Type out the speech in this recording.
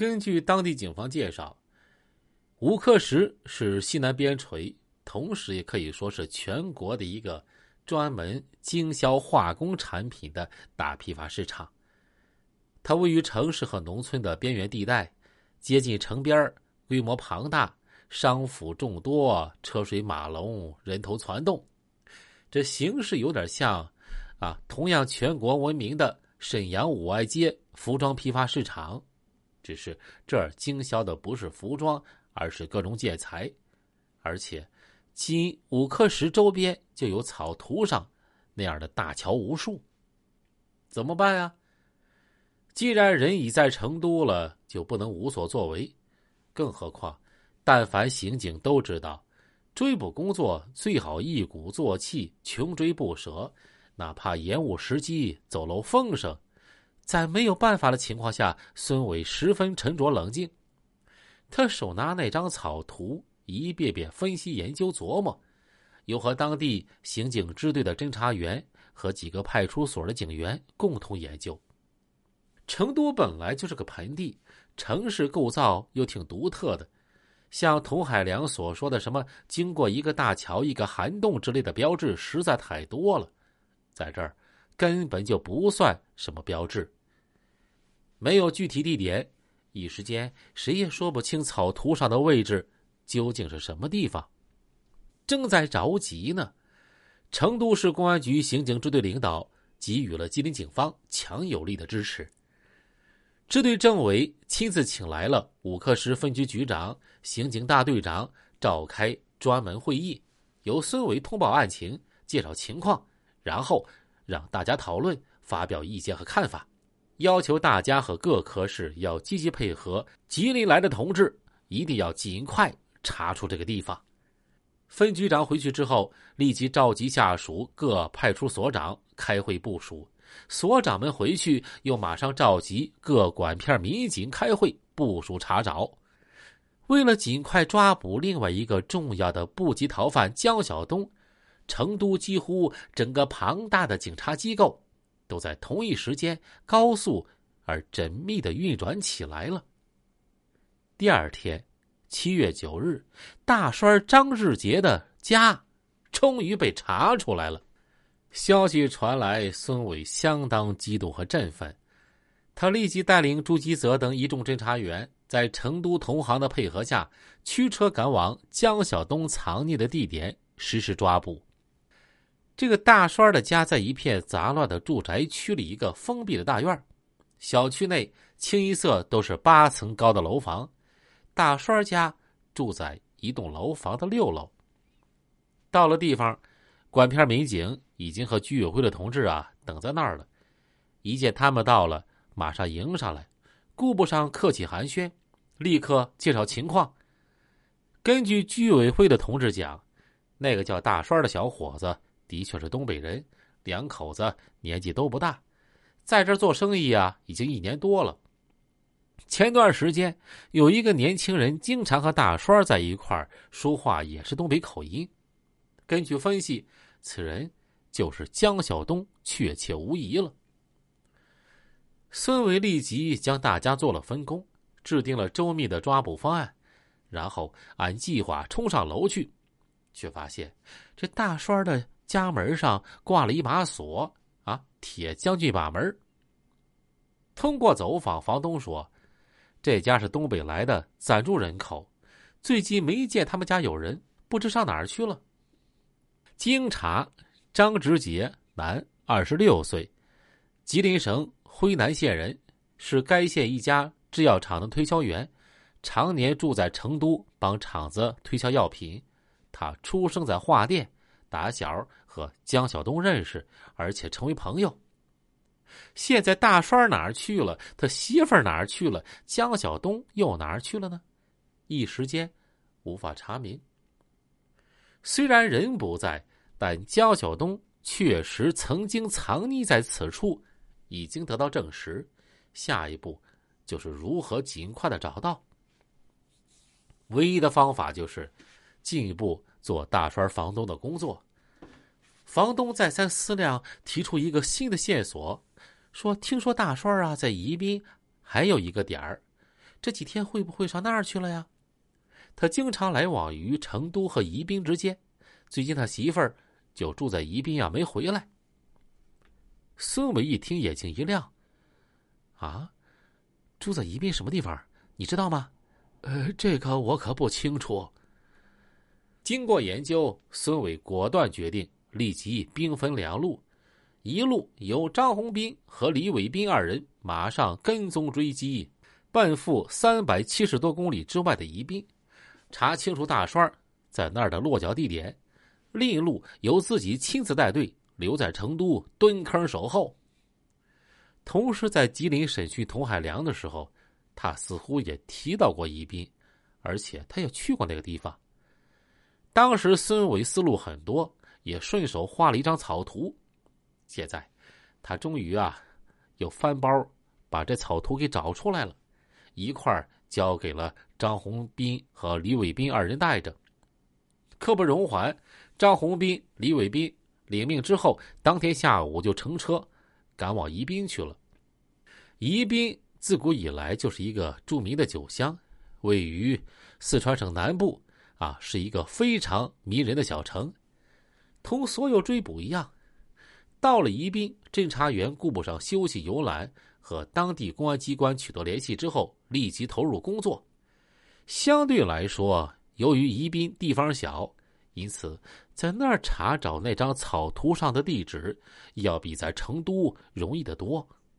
根据当地警方介绍，吴克石是西南边陲，同时也可以说是全国的一个专门经销化工产品的大批发市场。它位于城市和农村的边缘地带，接近城边规模庞大，商府众多，车水马龙，人头攒动。这形式有点像，啊，同样全国闻名的沈阳五爱街服装批发市场，只是这儿经销的不是服装，而是各种建材，而且，仅五克石周边就有草图上那样的大桥无数。怎么办呀？既然人已在成都了，就不能无所作为，更何况，但凡刑警都知道。追捕工作最好一鼓作气，穷追不舍，哪怕延误时机，走漏风声。在没有办法的情况下，孙伟十分沉着冷静。他手拿那张草图，一遍遍分析、研究、琢磨，又和当地刑警支队的侦查员和几个派出所的警员共同研究。成都本来就是个盆地，城市构造又挺独特的。像童海良所说的什么“经过一个大桥、一个涵洞”之类的标志实在太多了，在这儿根本就不算什么标志。没有具体地点，一时间谁也说不清草图上的位置究竟是什么地方。正在着急呢，成都市公安局刑警支队领导给予了吉林警方强有力的支持。支队政委亲自请来了五克石分局局长、刑警大队长，召开专门会议，由孙伟通报案情、介绍情况，然后让大家讨论、发表意见和看法，要求大家和各科室要积极配合。吉林来的同志一定要尽快查出这个地方。分局长回去之后，立即召集下属各派出所长开会部署。所长们回去，又马上召集各管片民警开会部署查找。为了尽快抓捕另外一个重要的部级逃犯江晓东，成都几乎整个庞大的警察机构都在同一时间高速而缜密的运转起来了。第二天，七月九日，大栓张志杰的家终于被查出来了。消息传来，孙伟相当激动和振奋。他立即带领朱基泽等一众侦查员，在成都同行的配合下，驱车赶往江晓东藏匿的地点实施抓捕。这个大栓的家在一片杂乱的住宅区里，一个封闭的大院。小区内清一色都是八层高的楼房。大栓家住在一栋楼房的六楼。到了地方，管片民警。已经和居委会的同志啊等在那儿了，一见他们到了，马上迎上来，顾不上客气寒暄，立刻介绍情况。根据居委会的同志讲，那个叫大栓的小伙子的确是东北人，两口子年纪都不大，在这做生意啊已经一年多了。前段时间有一个年轻人经常和大栓在一块儿说话，也是东北口音。根据分析，此人。就是江晓东，确切无疑了。孙伟立即将大家做了分工，制定了周密的抓捕方案，然后按计划冲上楼去，却发现这大栓的家门上挂了一把锁，啊，铁将军把门。通过走访，房东说，这家是东北来的暂住人口，最近没见他们家有人，不知上哪儿去了。经查。张直杰，男，二十六岁，吉林省辉南县人，是该县一家制药厂的推销员，常年住在成都帮厂子推销药品。他出生在桦店，打小和江晓东认识，而且成为朋友。现在大栓哪儿去了？他媳妇儿哪儿去了？江晓东又哪儿去了呢？一时间无法查明。虽然人不在。但江晓东确实曾经藏匿在此处，已经得到证实。下一步就是如何尽快的找到。唯一的方法就是进一步做大栓房东的工作。房东再三思量，提出一个新的线索，说：“听说大栓啊，在宜宾还有一个点儿，这几天会不会上那儿去了呀？他经常来往于成都和宜宾之间，最近他媳妇儿就住在宜宾啊，没回来。孙伟一听，眼睛一亮：“啊，住在宜宾什么地方？你知道吗？”“呃，这个我可不清楚。”经过研究，孙伟果断决定立即兵分两路，一路由张宏斌和李伟斌二人马上跟踪追击，奔赴三百七十多公里之外的宜宾。查清楚大栓在那儿的落脚地点，另一路由自己亲自带队留在成都蹲坑守候。同时，在吉林审讯童海良的时候，他似乎也提到过宜宾，而且他也去过那个地方。当时孙伟思路很多，也顺手画了一张草图。现在，他终于啊，又翻包把这草图给找出来了，一块儿。交给了张宏斌和李伟斌二人带着。刻不容缓，张宏斌、李伟斌领命之后，当天下午就乘车赶往宜宾去了。宜宾自古以来就是一个著名的酒乡，位于四川省南部，啊，是一个非常迷人的小城。同所有追捕一样，到了宜宾，侦查员顾不上休息游览。和当地公安机关取得联系之后，立即投入工作。相对来说，由于宜宾地方小，因此在那儿查找那张草图上的地址，要比在成都容易得多。